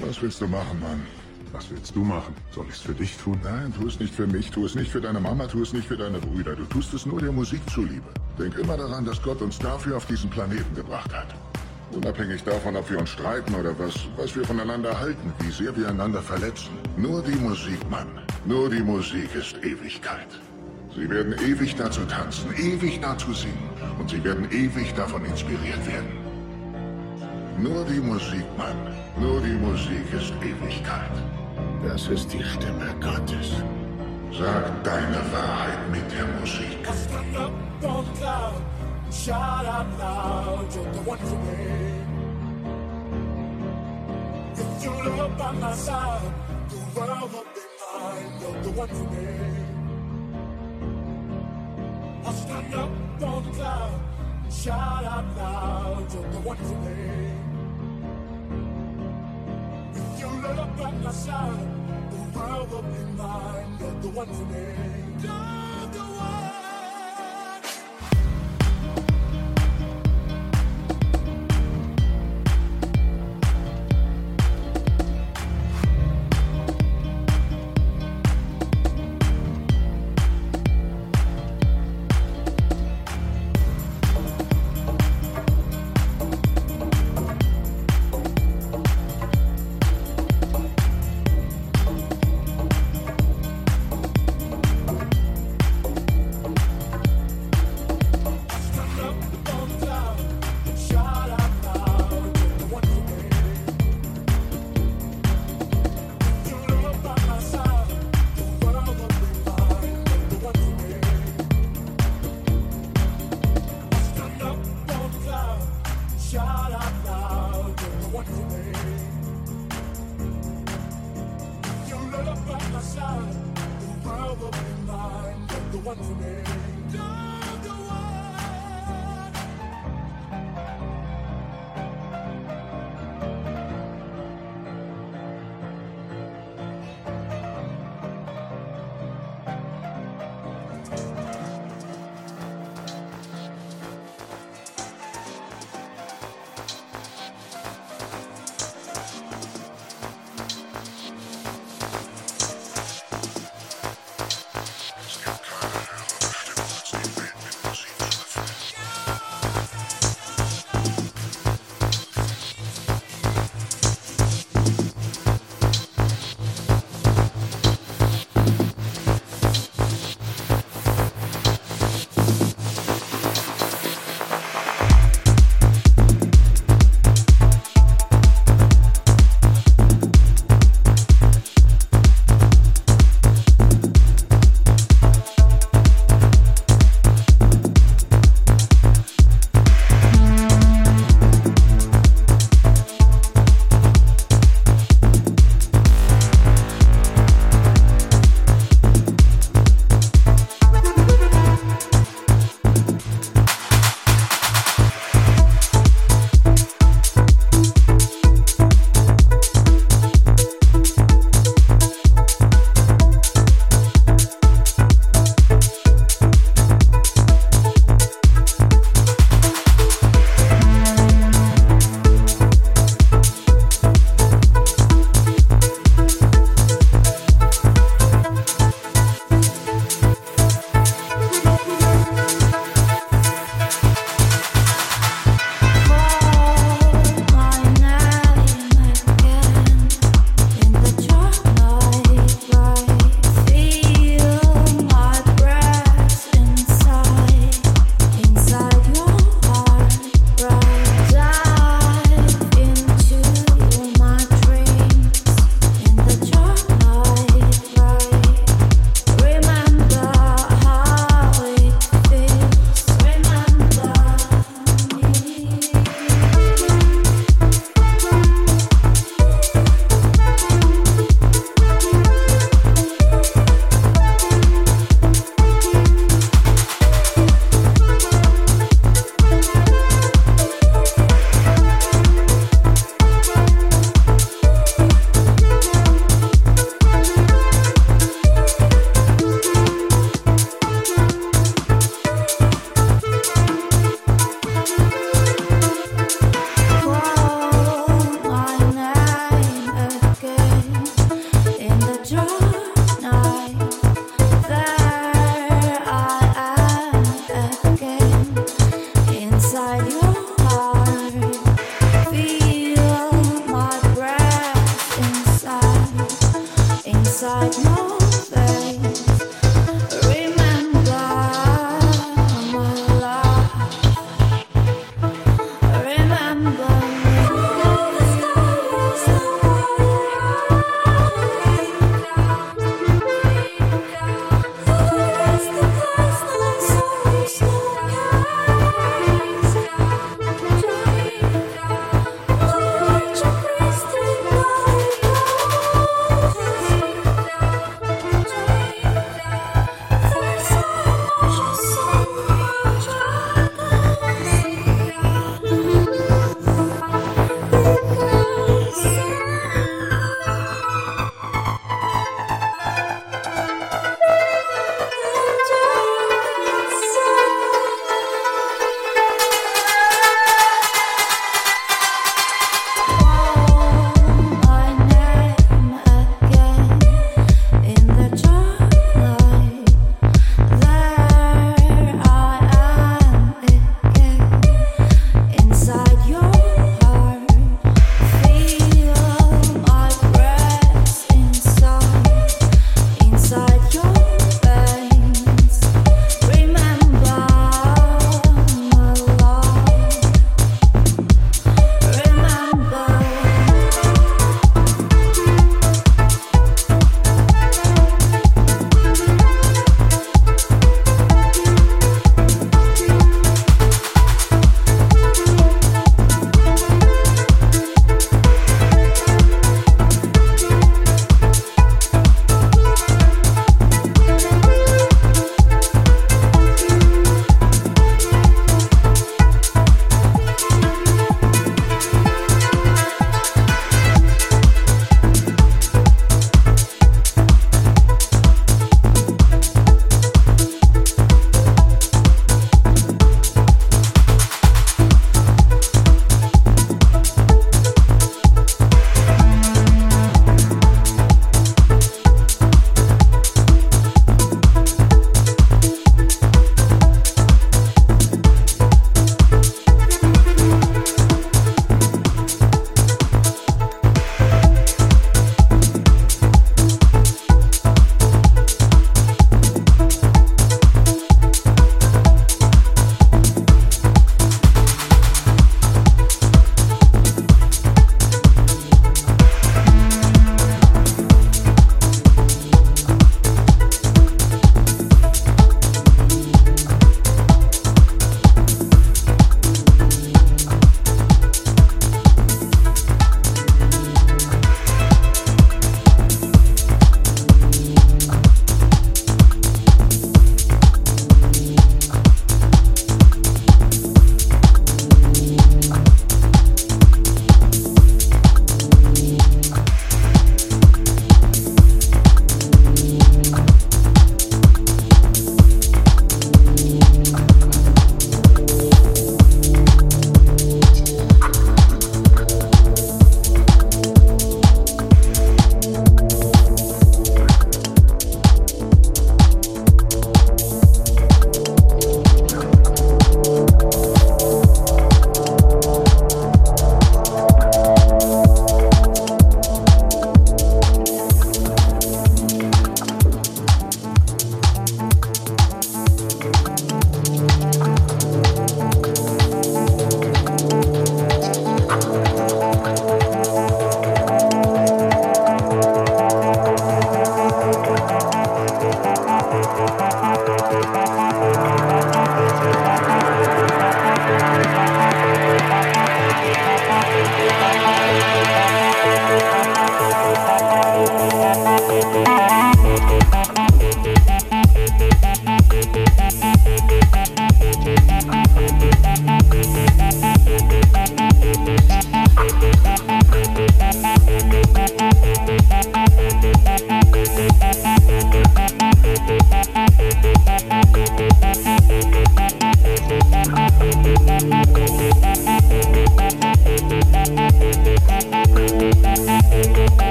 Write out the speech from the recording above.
Was willst du machen, Mann? Was willst du machen? Soll ich's für dich tun? Nein, tu es nicht für mich, tu es nicht für deine Mama, tu es nicht für deine Brüder. Du tust es nur der Musik zuliebe. Denk immer daran, dass Gott uns dafür auf diesen Planeten gebracht hat. Unabhängig davon, ob wir uns streiten oder was, was wir voneinander halten, wie sehr wir einander verletzen. Nur die Musik, Mann. Nur die Musik ist Ewigkeit. Sie werden ewig dazu tanzen, ewig dazu singen und sie werden ewig davon inspiriert werden. Nur die Musik, Mann. Nur die Musik ist Ewigkeit. Das ist die Stimme Gottes. Sag deine Wahrheit mit der Musik. Shout out loud, you're the one for me. If you look by my side, the world will be mine, you're the one for me. I'll stand up on the cloud, shout out loud, you're the one for me. You look by my side, the world will be mine, you're the one for me.